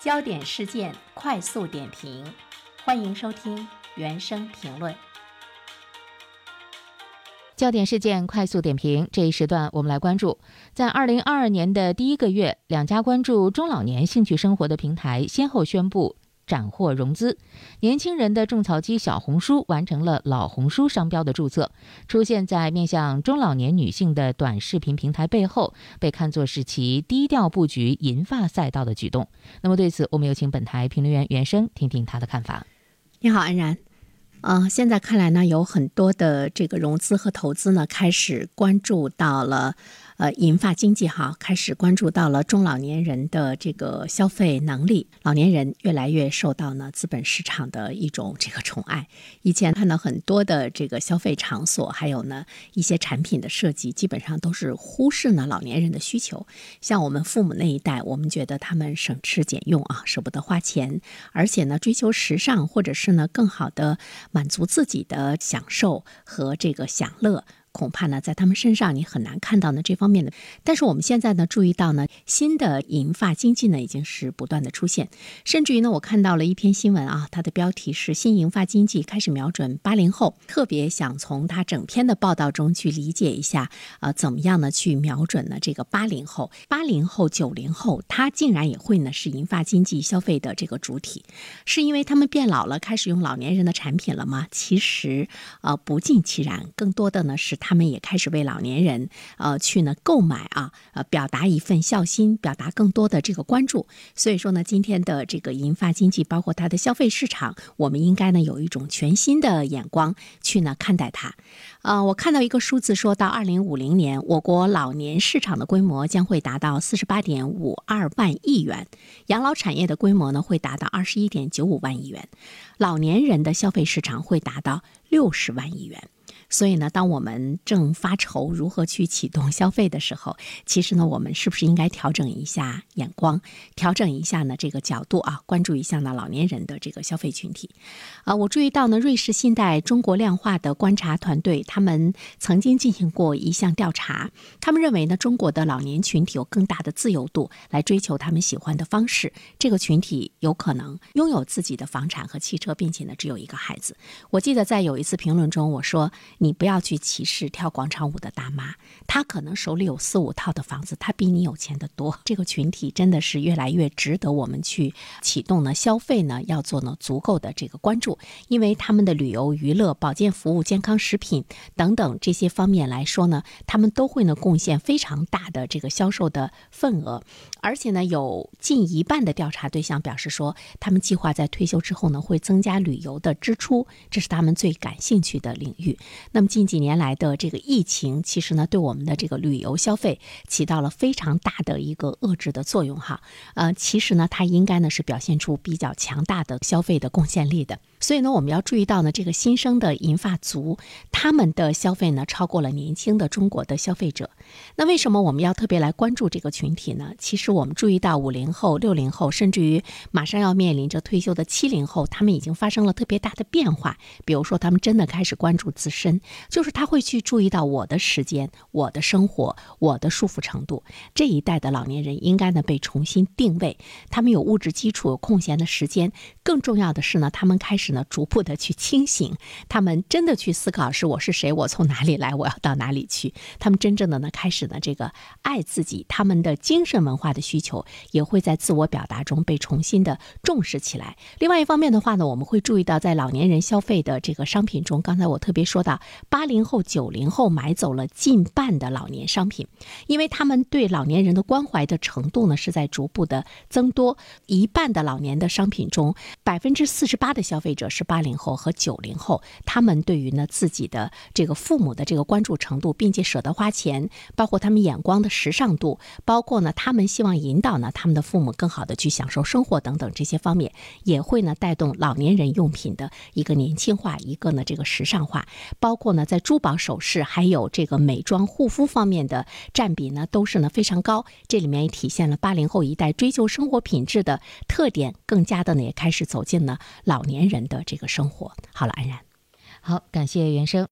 焦点事件快速点评，欢迎收听原声评论。焦点事件快速点评这一时段，我们来关注，在二零二二年的第一个月，两家关注中老年兴趣生活的平台先后宣布。斩获融资，年轻人的种草机小红书完成了老红书商标的注册，出现在面向中老年女性的短视频平台背后，被看作是其低调布局银发赛道的举动。那么对此，我们有请本台评论员袁生听听他的看法。你好，安然。呃，现在看来呢，有很多的这个融资和投资呢，开始关注到了。呃，银发经济哈开始关注到了中老年人的这个消费能力，老年人越来越受到呢资本市场的一种这个宠爱。以前看到很多的这个消费场所，还有呢一些产品的设计，基本上都是忽视呢老年人的需求。像我们父母那一代，我们觉得他们省吃俭用啊，舍不得花钱，而且呢追求时尚，或者是呢更好的满足自己的享受和这个享乐。恐怕呢，在他们身上你很难看到呢这方面的。但是我们现在呢，注意到呢，新的银发经济呢，已经是不断的出现。甚至于呢，我看到了一篇新闻啊，它的标题是“新银发经济开始瞄准八零后”。特别想从它整篇的报道中去理解一下，呃，怎么样呢去瞄准呢这个八零后、八零后、九零后，他竟然也会呢是银发经济消费的这个主体，是因为他们变老了，开始用老年人的产品了吗？其实，呃，不尽其然，更多的呢是他。他们也开始为老年人，呃，去呢购买啊，呃，表达一份孝心，表达更多的这个关注。所以说呢，今天的这个银发经济，包括它的消费市场，我们应该呢有一种全新的眼光去呢看待它。呃，我看到一个数字，说到二零五零年，我国老年市场的规模将会达到四十八点五二万亿元，养老产业的规模呢会达到二十一点九五万亿元，老年人的消费市场会达到六十万亿元。所以呢，当我们正发愁如何去启动消费的时候，其实呢，我们是不是应该调整一下眼光，调整一下呢这个角度啊，关注一下呢老年人的这个消费群体？啊，我注意到呢，瑞士信贷中国量化的观察团队他们曾经进行过一项调查，他们认为呢，中国的老年群体有更大的自由度来追求他们喜欢的方式。这个群体有可能拥有自己的房产和汽车，并且呢，只有一个孩子。我记得在有一次评论中我说。你不要去歧视跳广场舞的大妈，她可能手里有四五套的房子，她比你有钱的多。这个群体真的是越来越值得我们去启动呢，消费呢要做呢足够的这个关注，因为他们的旅游、娱乐、保健服务、健康食品等等这些方面来说呢，他们都会呢贡献非常大的这个销售的份额，而且呢有近一半的调查对象表示说，他们计划在退休之后呢会增加旅游的支出，这是他们最感兴趣的领域。那么近几年来的这个疫情，其实呢，对我们的这个旅游消费起到了非常大的一个遏制的作用哈。呃，其实呢，它应该呢是表现出比较强大的消费的贡献力的。所以呢，我们要注意到呢，这个新生的银发族，他们的消费呢超过了年轻的中国的消费者。那为什么我们要特别来关注这个群体呢？其实我们注意到五零后、六零后，甚至于马上要面临着退休的七零后，他们已经发生了特别大的变化。比如说，他们真的开始关注自身，就是他会去注意到我的时间、我的生活、我的束缚程度。这一代的老年人应该呢被重新定位，他们有物质基础，有空闲的时间。更重要的是呢，他们开始。呢，逐步的去清醒，他们真的去思考是我是谁，我从哪里来，我要到哪里去。他们真正的呢，开始呢，这个爱自己，他们的精神文化的需求也会在自我表达中被重新的重视起来。另外一方面的话呢，我们会注意到，在老年人消费的这个商品中，刚才我特别说到，八零后、九零后买走了近半的老年商品，因为他们对老年人的关怀的程度呢是在逐步的增多。一半的老年的商品中，百分之四十八的消费。者是八零后和九零后，他们对于呢自己的这个父母的这个关注程度，并且舍得花钱，包括他们眼光的时尚度，包括呢他们希望引导呢他们的父母更好的去享受生活等等这些方面，也会呢带动老年人用品的一个年轻化，一个呢这个时尚化，包括呢在珠宝首饰还有这个美妆护肤方面的占比呢都是呢非常高，这里面也体现了八零后一代追求生活品质的特点，更加的呢也开始走进了老年人。的这个生活，好了，安然，好，感谢原生。